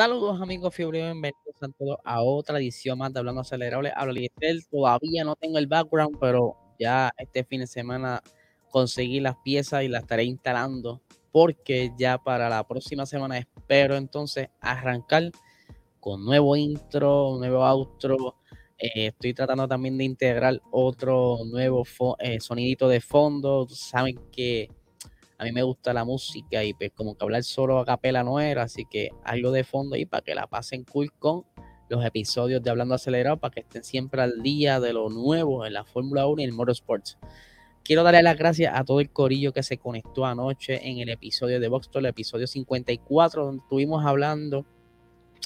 Saludos amigos fiebre, bienvenidos a todos a otra edición más de Hablando Acelerable. Hablo Liestel, todavía no tengo el background, pero ya este fin de semana conseguí las piezas y las estaré instalando porque ya para la próxima semana espero entonces arrancar con nuevo intro, nuevo outro. Eh, estoy tratando también de integrar otro nuevo eh, sonidito de fondo. Saben que a mí me gusta la música y pues como que hablar solo a capela no era, así que algo de fondo ahí para que la pasen cool con los episodios de Hablando Acelerado para que estén siempre al día de lo nuevo en la Fórmula 1 y el Motorsports. Quiero darle las gracias a todo el corillo que se conectó anoche en el episodio de Vox el episodio 54, donde estuvimos hablando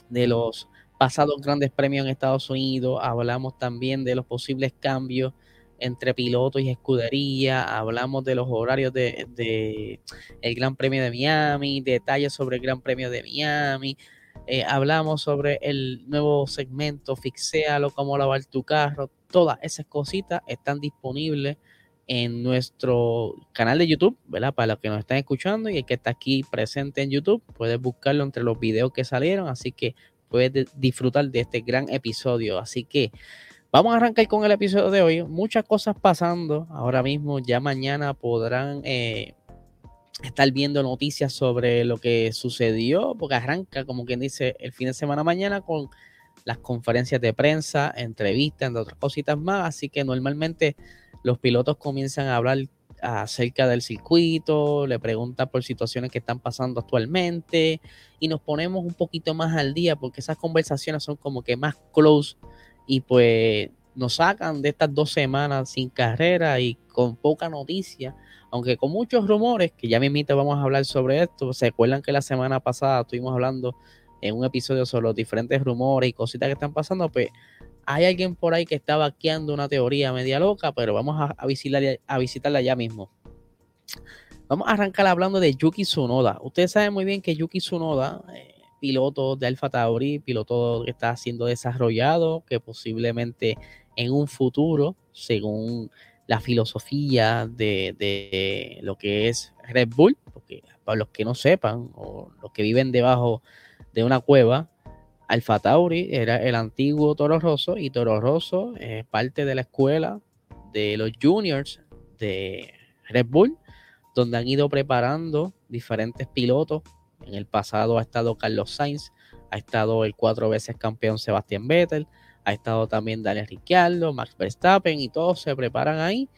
de los pasados grandes premios en Estados Unidos, hablamos también de los posibles cambios entre pilotos y escudería, hablamos de los horarios de, el Gran Premio de Miami, detalles sobre el Gran Premio de Miami, eh, hablamos sobre el nuevo segmento, fixéalo, cómo lavar tu carro, todas esas cositas están disponibles en nuestro canal de YouTube, ¿verdad? Para los que nos están escuchando y el que está aquí presente en YouTube, puedes buscarlo entre los videos que salieron, así que puedes disfrutar de este gran episodio. Así que Vamos a arrancar con el episodio de hoy. Muchas cosas pasando ahora mismo. Ya mañana podrán eh, estar viendo noticias sobre lo que sucedió, porque arranca, como quien dice, el fin de semana mañana con las conferencias de prensa, entrevistas, entre otras cositas más. Así que normalmente los pilotos comienzan a hablar acerca del circuito, le preguntan por situaciones que están pasando actualmente y nos ponemos un poquito más al día porque esas conversaciones son como que más close y pues nos sacan de estas dos semanas sin carrera y con poca noticia, aunque con muchos rumores, que ya mismito vamos a hablar sobre esto. Se acuerdan que la semana pasada estuvimos hablando en un episodio sobre los diferentes rumores y cositas que están pasando, pues hay alguien por ahí que está vaqueando una teoría media loca, pero vamos a, visitarla, a visitarla ya mismo. Vamos a arrancar hablando de Yuki Tsunoda. Ustedes saben muy bien que Yuki Tsunoda eh, piloto de Alfa Tauri, piloto que está siendo desarrollado, que posiblemente en un futuro, según la filosofía de, lo que es Red Bull, porque para los que no sepan o los que viven debajo de una cueva, Alfa Tauri era el antiguo Toro Rosso y Toro Rosso es parte de la escuela de los juniors de Red Bull, donde han ido preparando diferentes pilotos en el pasado ha estado Carlos Sainz, ha estado el cuatro veces campeón Sebastián Vettel, ha estado también Daniel Ricciardo, Max Verstappen y todos se preparan ahí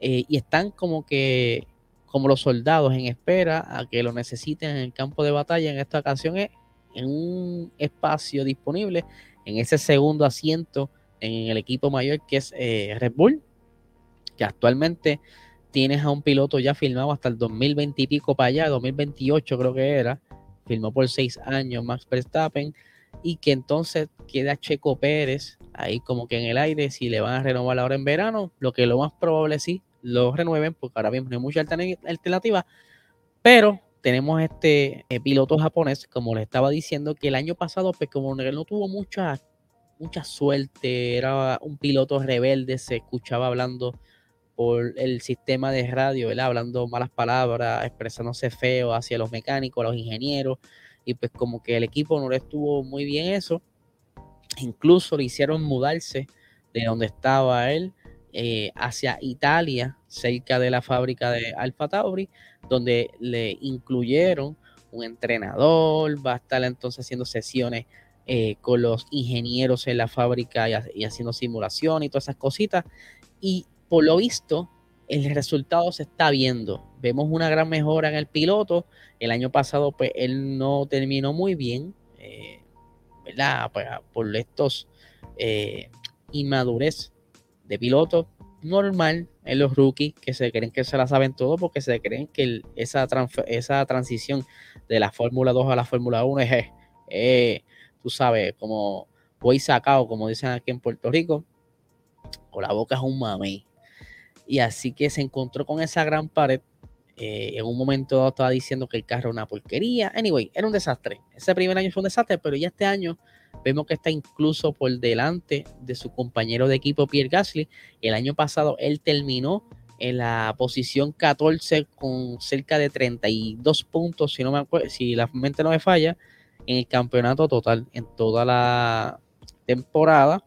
eh, y están como que como los soldados en espera a que lo necesiten en el campo de batalla. En esta ocasión es en un espacio disponible en ese segundo asiento en el equipo mayor que es eh, Red Bull, que actualmente tienes a un piloto ya firmado hasta el 2020 y pico para allá, 2028 creo que era, firmó por seis años Max Verstappen, y que entonces queda Checo Pérez ahí como que en el aire, si le van a renovar ahora en verano, lo que lo más probable sí lo renueven, porque ahora mismo no hay mucha alternativa, pero tenemos este eh, piloto japonés, como le estaba diciendo, que el año pasado, pues como no tuvo mucha, mucha suerte, era un piloto rebelde, se escuchaba hablando por el sistema de radio, ¿verdad? hablando malas palabras, expresándose feo hacia los mecánicos, los ingenieros, y pues como que el equipo no le estuvo muy bien eso. Incluso le hicieron mudarse de donde estaba él eh, hacia Italia, cerca de la fábrica de Alfa Tauri, donde le incluyeron un entrenador, va a estar entonces haciendo sesiones eh, con los ingenieros en la fábrica y, y, haciendo simulación y todas esas cositas. Y por lo visto, el resultado se está viendo. Vemos una gran mejora en el piloto. El año pasado, pues, él no terminó muy bien, eh, ¿verdad? Pues, por estos eh, inmadurez de piloto normal en los rookies que se creen que se la saben todo porque se creen que esa, transición de la Fórmula 2 a la Fórmula 1 es, tú sabes, como voy sacado, como dicen aquí en Puerto Rico, o la boca es un mami y así que se encontró con esa gran pared. Eh, en un momento estaba diciendo que el carro era una porquería. Anyway, era un desastre. Ese primer año fue un desastre, pero ya este año vemos que está incluso por delante de su compañero de equipo Pierre Gasly. El año pasado él terminó en la posición 14 con cerca de 32 puntos, si no me acuerdo, si la mente no me falla. en el campeonato total en toda la temporada.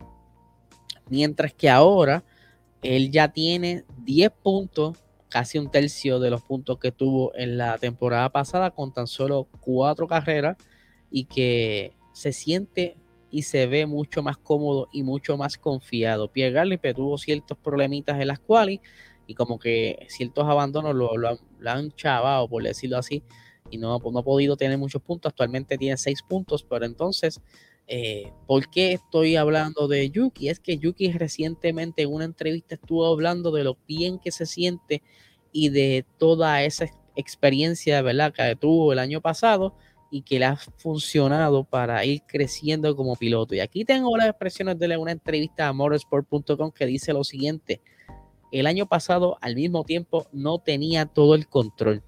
Mientras que ahora él ya tiene 10 puntos, casi un tercio de los puntos que tuvo en la temporada pasada con tan solo cuatro carreras y que se siente y se ve mucho más cómodo y mucho más confiado. Pierre Garlipe tuvo ciertos problemitas en las cuales y como que ciertos abandonos lo, han chavado, por decirlo así, y no, no ha podido tener muchos puntos. Actualmente tiene seis puntos, pero entonces, eh, ¿por qué estoy hablando de Yuki? Es que Yuki recientemente en una entrevista estuvo hablando de lo bien que se siente y de toda esa experiencia, ¿verdad?, que tuvo el año pasado y que le ha funcionado para ir creciendo como piloto. Y aquí tengo las expresiones de una entrevista a motorsport.com que dice lo siguiente. El año pasado, al mismo tiempo, no tenía todo el control.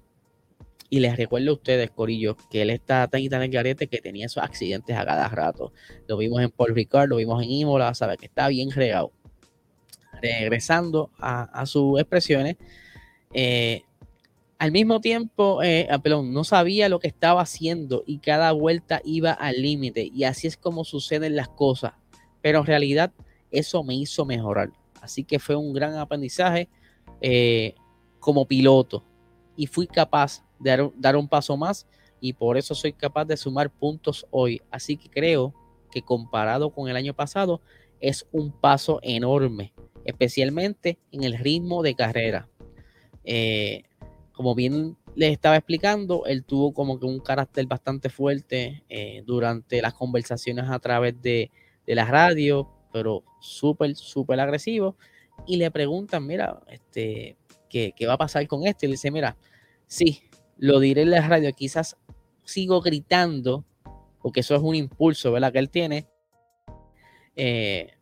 Y les recuerdo a ustedes, Corillo, que él está tan y tan en garete que tenía esos accidentes a cada rato. Lo vimos en Paul Ricard, lo vimos en Imola, sabe que está bien regado. Regresando a, sus expresiones, eh, al mismo tiempo, eh, ah, no sabía lo que estaba haciendo y cada vuelta iba al límite. Y así es como suceden las cosas. Pero en realidad eso me hizo mejorar. Así que fue un gran aprendizaje eh, como piloto. Y fui capaz dar, dar un paso más y por eso soy capaz de sumar puntos hoy. Así que creo que comparado con el año pasado es un paso enorme, especialmente en el ritmo de carrera. Eh, como bien les estaba explicando, él tuvo como que un carácter bastante fuerte eh, durante las conversaciones a través de, la radio, pero súper, súper agresivo. Y le preguntan, mira, este, ¿qué, va a pasar con esto? Y le dice, mira, sí, lo diré en la radio, quizás sigo gritando, porque eso es un impulso, ¿verdad? Que él tiene, eh,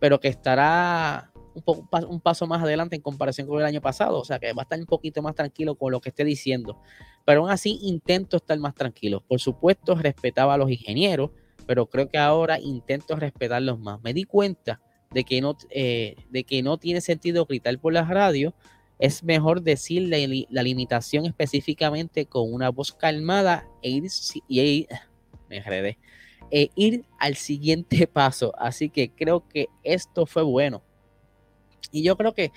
pero que estará un, paso más adelante en comparación con el año pasado. O sea que va a estar un poquito más tranquilo con lo que esté diciendo. Pero aún así intento estar más tranquilo. Por supuesto, respetaba a los ingenieros, pero creo que ahora intento respetarlos más. Me di cuenta de que no, eh, de que no tiene sentido gritar por las radios. Es mejor decir la, limitación específicamente con una voz calmada e ir, y me e ir al siguiente paso. Así que creo que esto fue bueno. Y yo creo que,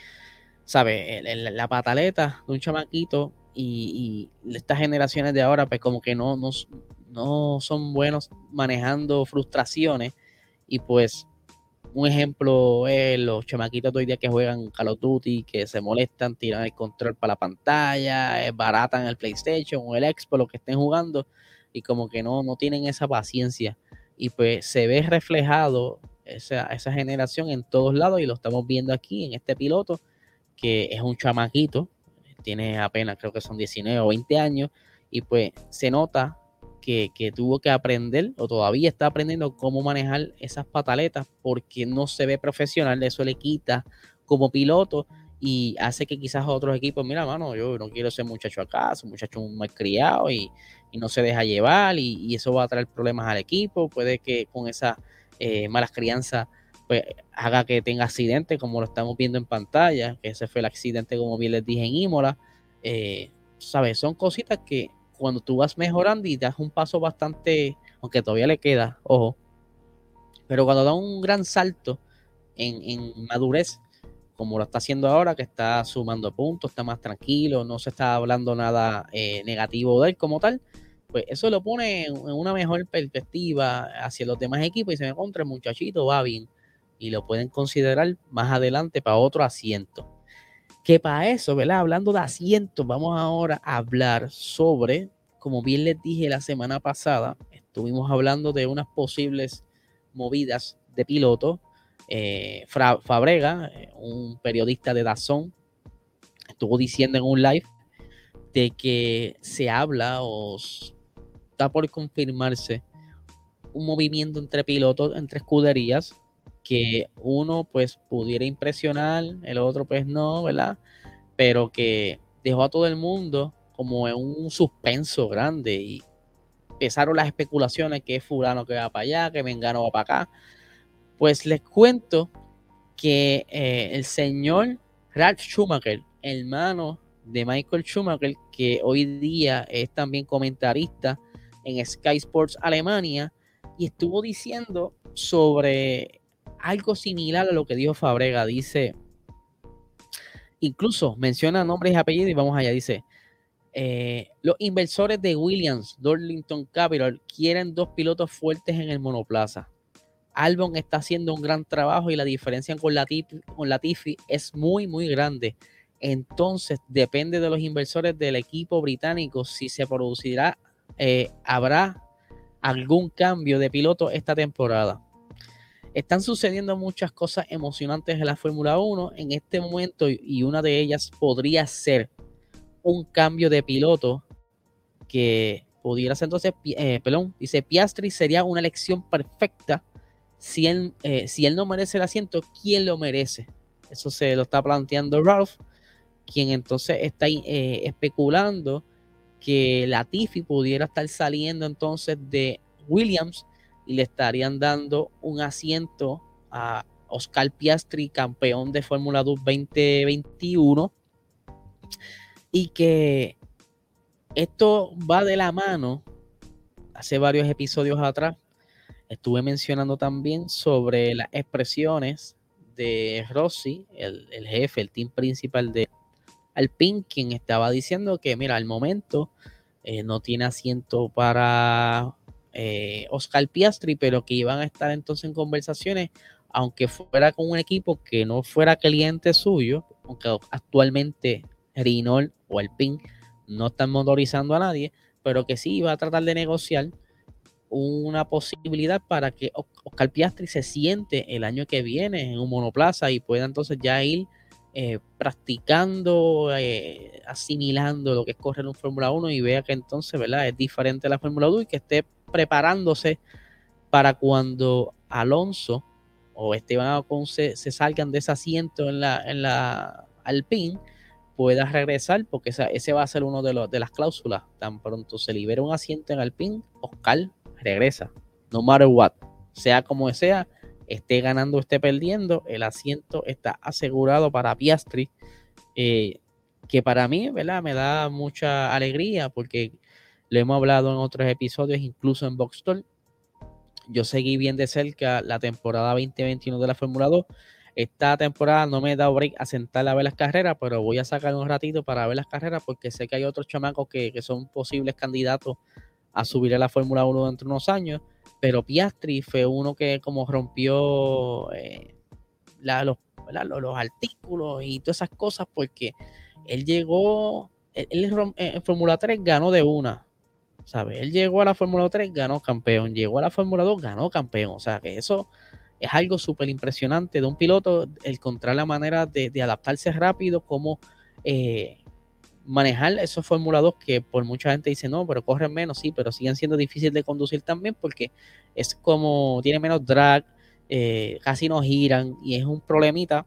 ¿sabes? La pataleta de un chamaquito y, estas generaciones de ahora, pues como que no, no, no son buenos manejando frustraciones. Y pues un ejemplo es los chamaquitos de hoy día que juegan Call of Duty, que se molestan, tiran el control para la pantalla, es baratan el PlayStation o el Xbox, lo que estén jugando, y como que no, no tienen esa paciencia. Y pues se ve reflejado esa, esa generación en todos lados y lo estamos viendo aquí en este piloto que es un chamaquito, tiene apenas creo que son 19 o 20 años y pues se nota que, tuvo que aprender o todavía está aprendiendo cómo manejar esas pataletas porque no se ve profesional, eso le quita como piloto y hace que quizás otros equipos, mira, mano, yo no quiero ser muchacho acá, un muchacho mal criado y, no se deja llevar y, y, eso va a traer problemas al equipo, puede que con esa eh, malas crianzas, pues haga que tenga accidentes, como lo estamos viendo en pantalla, que ese fue el accidente, como bien les dije, en Imola. Eh, ¿Sabes? Son cositas que cuando tú vas mejorando y das un paso bastante, aunque todavía le queda, ojo, pero cuando da un gran salto en, madurez, como lo está haciendo ahora, que está sumando puntos, está más tranquilo, no se está hablando nada eh, negativo de él como tal, pues eso lo pone en una mejor perspectiva hacia los demás equipos y se me el muchachito va bien y lo pueden considerar más adelante para otro asiento. Que para eso, ¿verdad? Hablando de asientos, vamos ahora a hablar sobre, como bien les dije la semana pasada, estuvimos hablando de unas posibles movidas de piloto. Eh, Fabrega, eh, un periodista de Dazón, estuvo diciendo en un live de que se habla o está por confirmarse un movimiento entre pilotos, entre escuderías, que uno pues pudiera impresionar, el otro pues no, ¿verdad? Pero que dejó a todo el mundo como en un suspenso grande y empezaron las especulaciones que es fulano que va para allá, que Mengano va para acá. Pues les cuento que eh, el señor Ralph Schumacher, hermano de Michael Schumacher, que hoy día es también comentarista en Sky Sports Alemania y estuvo diciendo sobre algo similar a lo que dijo Fabrega. Dice, incluso menciona nombres y apellidos y vamos allá. Dice, eh, los inversores de Williams, Darlington Capital, quieren dos pilotos fuertes en el monoplaza. Albon está haciendo un gran trabajo y la diferencia con con Latifi es muy, muy grande. Entonces, depende de los inversores del equipo británico si se producirá, eh, habrá algún cambio de piloto esta temporada. Están sucediendo muchas cosas emocionantes en la Fórmula 1 en este momento y una de ellas podría ser un cambio de piloto que pudiera ser entonces, eh, dice Piastri sería una elección perfecta si él, eh, si él no merece el asiento, ¿quién lo merece? Eso se lo está planteando Ralph, quien entonces está eh, especulando que Latifi pudiera estar saliendo entonces de Williams y le estarían dando un asiento a Oscar Piastri, campeón de Fórmula 2 2021, y que esto va de la mano. Hace varios episodios atrás estuve mencionando también sobre las expresiones de Rossi, el, el jefe, el team principal de Alpine, quien estaba diciendo que, mira, al momento eh, no tiene asiento para eh, Oscar Piastri, pero que iban a estar entonces en conversaciones, aunque fuera con un equipo que no fuera cliente suyo, aunque actualmente Renault o Alpine no están motorizando a nadie, pero que sí iba a tratar de negociar una posibilidad para que Oscar Piastri se siente el año que viene en un monoplaza y pueda entonces ya ir eh, practicando, eh, asimilando lo que es correr un Fórmula 1 y vea que entonces, ¿verdad? Es diferente a la Fórmula 2 y que esté preparándose para cuando Alonso o Esteban Ocon se, salgan de ese asiento en la, en la Alpine, pueda regresar, porque ese va a ser uno de, los, de las cláusulas. Tan pronto se libera un asiento en Alpine, Oscar regresa, no matter what, sea como sea, esté ganando o esté perdiendo, el asiento está asegurado para Piastri, eh, que para mí, ¿verdad? Me da mucha alegría porque lo hemos hablado en otros episodios, incluso en Box Yo seguí bien de cerca la temporada 2021 de la Fórmula 2. Esta temporada no me he dado break a sentar a ver las carreras, pero voy a sacar un ratito para ver las carreras porque sé que hay otros chamacos que, que son posibles candidatos a subir a la Fórmula 1 dentro de unos años. Pero Piastri fue uno que como rompió eh, los, artículos y todas esas cosas porque él llegó, él, en Fórmula 3 ganó de una, ¿sabes? Él llegó a la Fórmula 3, ganó campeón, llegó a la Fórmula 2, ganó campeón, o sea que eso es algo súper impresionante de un piloto, encontrar la manera de, adaptarse rápido, como eh, manejar esos formulados que por mucha gente dice no, pero corren menos, sí, pero siguen siendo difíciles de conducir también porque es como tiene menos drag, eh, casi no giran y es un problemita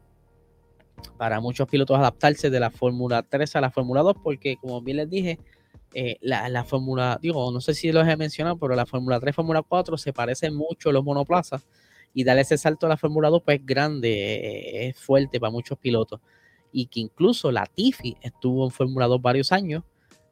para muchos pilotos adaptarse de la Fórmula 3 a la Fórmula 2 porque como bien les dije, eh, la, la Fórmula, digo, no sé si los he mencionado, pero la Fórmula 3 Fórmula 4 se parecen mucho a los monoplazas y darle ese salto a la Fórmula 2 pues es grande, eh, es fuerte para muchos pilotos y que incluso la Tifi estuvo en Fórmula 2 varios años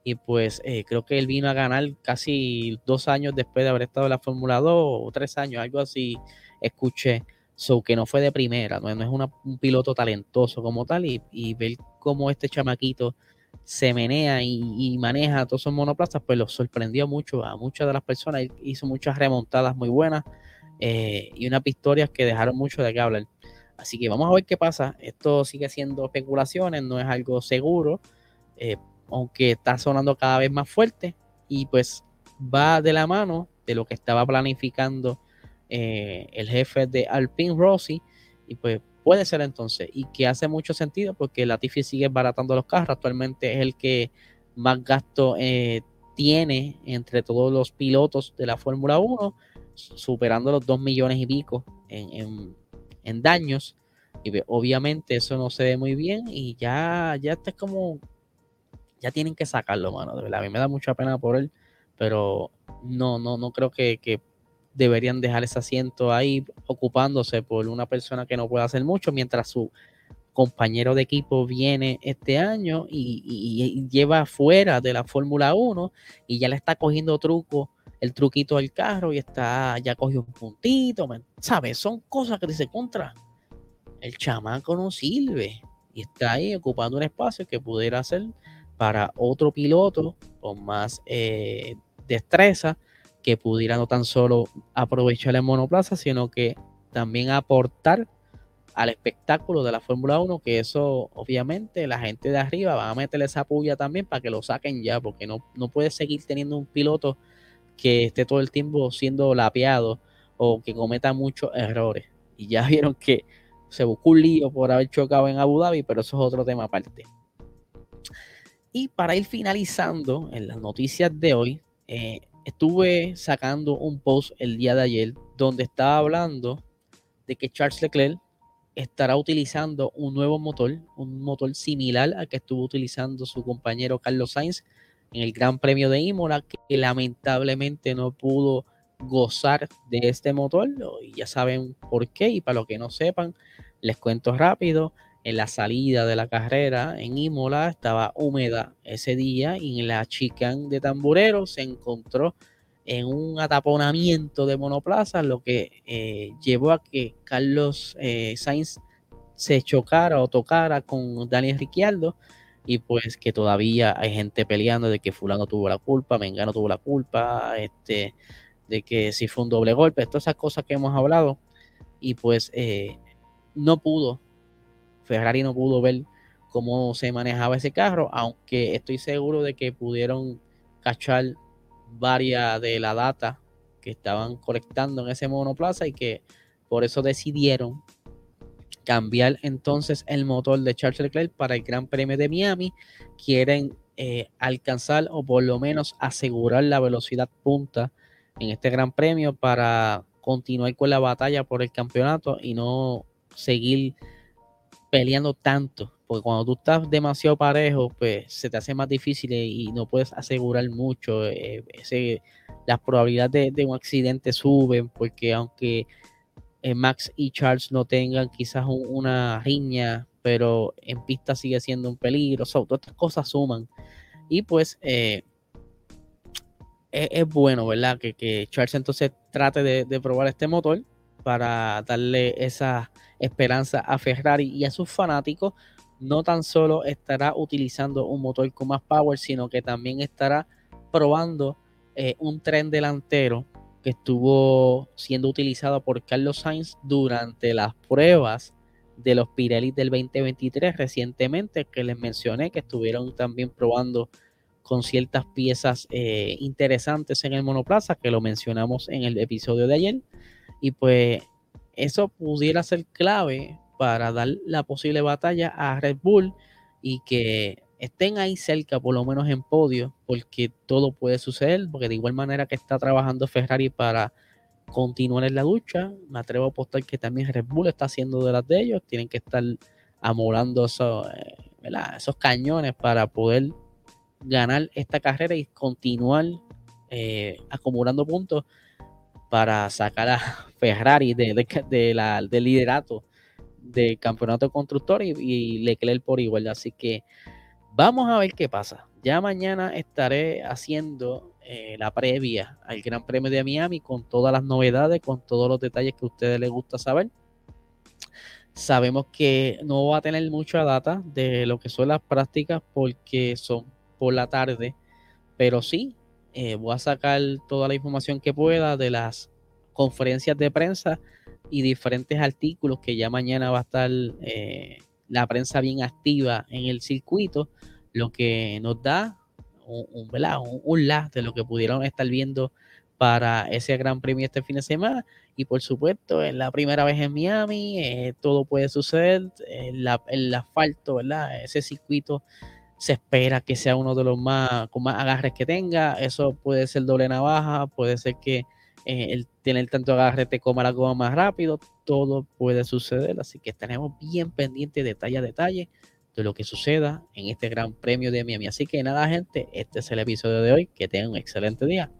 y pues eh, creo que él vino a ganar casi dos años después de haber estado en la Fórmula 2 o tres años, algo así escuché. So que no fue de primera, no, es un piloto talentoso como tal y, ver cómo este chamaquito se menea y, maneja todos esos monoplazas, pues lo sorprendió mucho a muchas de las personas. Hizo muchas remontadas muy buenas eh, y unas victorias que dejaron mucho de qué hablar. Así que vamos a ver qué pasa. Esto sigue siendo especulaciones, no es algo seguro, eh, aunque está sonando cada vez más fuerte y pues va de la mano de lo que estaba planificando eh, el jefe de Alpine Rossi y pues puede ser entonces y que hace mucho sentido porque Latifi sigue baratando los carros, actualmente es el que más gasto tiene entre todos los pilotos de la Fórmula 1, superando los 2 millones y pico en en daños. Y obviamente eso no se ve muy bien y ya, ya está como, ya tienen que sacarlo, mano. De verdad, a mí me da mucha pena por él, pero no, no, no creo que, que deberían dejar ese asiento ahí ocupándose por una persona que no puede hacer mucho mientras su compañero de equipo viene este año y, y, lleva fuera de la Fórmula 1 y ya le está cogiendo truco el truquito del carro y está, ya cogió un puntito, ¿sabes? Son cosas que dice contra. El chamaco no sirve y está ahí ocupando un espacio que pudiera ser para otro piloto con más eh, destreza que pudiera no tan solo aprovechar el monoplaza, sino que también aportar al espectáculo de la Fórmula 1, que eso obviamente la gente de arriba va a meterle esa puya también para que lo saquen ya, porque no, no puede seguir teniendo un piloto que esté todo el tiempo siendo lapeado o que cometa muchos errores. Y ya vieron que se buscó un lío por haber chocado en Abu Dhabi, pero eso es otro tema aparte. Y para ir finalizando en las noticias de hoy, eh, estuve sacando un post el día de ayer donde estaba hablando de que Charles Leclerc estará utilizando un nuevo motor, un motor similar al que estuvo utilizando su compañero Carlos Sainz en el Gran Premio de Imola, que lamentablemente no pudo gozar de este motor. Y ya saben por qué, y para los que no sepan, les cuento rápido. En la salida de la carrera en Imola estaba húmeda ese día y en la chicane de Tamburero se encontró en un ataponamiento de monoplaza, lo que eh, llevó a que Carlos eh, Sainz se chocara o tocara con Daniel Ricciardo y pues que todavía hay gente peleando de que fulano tuvo la culpa, Mengano tuvo la culpa, este, de que si fue un doble golpe, todas esas cosas que hemos hablado. Y pues eh, no pudo, Ferrari no pudo ver cómo se manejaba ese carro, aunque estoy seguro de que pudieron cachar varias de la data que estaban colectando en ese monoplaza y que por eso decidieron cambiar entonces el motor de Charles Leclerc para el Gran Premio de Miami. Quieren eh, alcanzar o por lo menos asegurar la velocidad punta en este Gran Premio para continuar con la batalla por el campeonato y no seguir peleando tanto porque cuando tú estás demasiado parejo, pues se te hace más difícil y no puedes asegurar mucho. Eh, las probabilidades de, un accidente suben, porque aunque eh, Max y Charles no tengan quizás una riña, pero en pista sigue siendo un peligro. todas estas cosas suman. Y pues eh, es, bueno, ¿verdad? Que, Charles entonces trate de, de probar este motor para darle esa esperanza a Ferrari y a sus fanáticos no tan solo estará utilizando un motor con más power, sino que también estará probando eh, un tren delantero que estuvo siendo utilizado por Carlos Sainz durante las pruebas de los Pirelli del 2023 recientemente, que les mencioné que estuvieron también probando con ciertas piezas eh, interesantes en el monoplaza, que lo mencionamos en el episodio de ayer. Y pues eso pudiera ser clave para dar la posible batalla a Red Bull y que estén ahí cerca, por lo menos en podio, porque todo puede suceder, porque de igual manera que está trabajando Ferrari para continuar en la lucha, me atrevo a apostar que también Red Bull está haciendo de las de ellos, tienen que estar amolando esos, eh, esos cañones para poder ganar esta carrera y continuar eh, acumulando puntos para sacar a Ferrari de, de la, del liderato de campeonato constructor y, y Leclerc por igual. Así que vamos a ver qué pasa. Ya mañana estaré haciendo eh, la previa al Gran Premio de Miami con todas las novedades, con todos los detalles que a ustedes les gusta saber. Sabemos que no va a tener mucha data de lo que son las prácticas porque son por la tarde, pero sí eh, voy a sacar toda la información que pueda de las conferencias de prensa y diferentes artículos que ya mañana va a estar eh, la prensa bien activa en el circuito, lo que nos da un, un, un, de lo que pudieron estar viendo para ese gran premio este fin de semana. Y por supuesto, es la primera vez en Miami, eh, todo puede suceder. el asfalto, ¿verdad? Ese circuito se espera que sea uno de los más con más agarres que tenga. Eso puede ser doble navaja, puede ser que eh, el tener tanto agarre te coma la goma más rápido, todo puede suceder, así que estaremos bien pendientes detalle a detalle de lo que suceda en este gran premio de Miami. Así que nada, gente, este es el episodio de hoy. Que tengan un excelente día.